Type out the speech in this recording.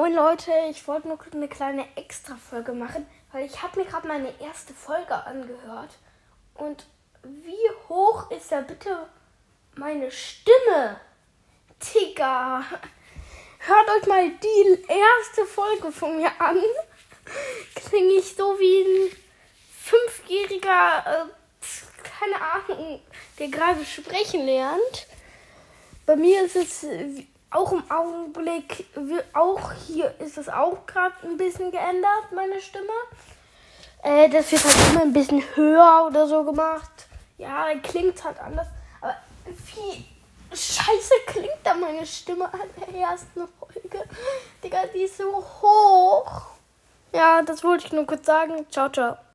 Moin Leute, ich wollte nur eine kleine Extra-Folge machen, weil ich habe mir gerade meine erste Folge angehört. Und wie hoch ist da bitte meine Stimme? Digga, hört euch mal die erste Folge von mir an. Klinge ich so wie ein Fünfjähriger, äh, keine Ahnung, der gerade sprechen lernt. Bei mir ist es auch im Augenblick, auch hier ist es auch gerade ein bisschen geändert, meine Stimme. Äh, das wird halt immer ein bisschen höher oder so gemacht. Ja, klingt halt anders. Aber wie scheiße klingt da meine Stimme an der ersten Folge. Digga, die ist so hoch. Ja, das wollte ich nur kurz sagen. Ciao, ciao.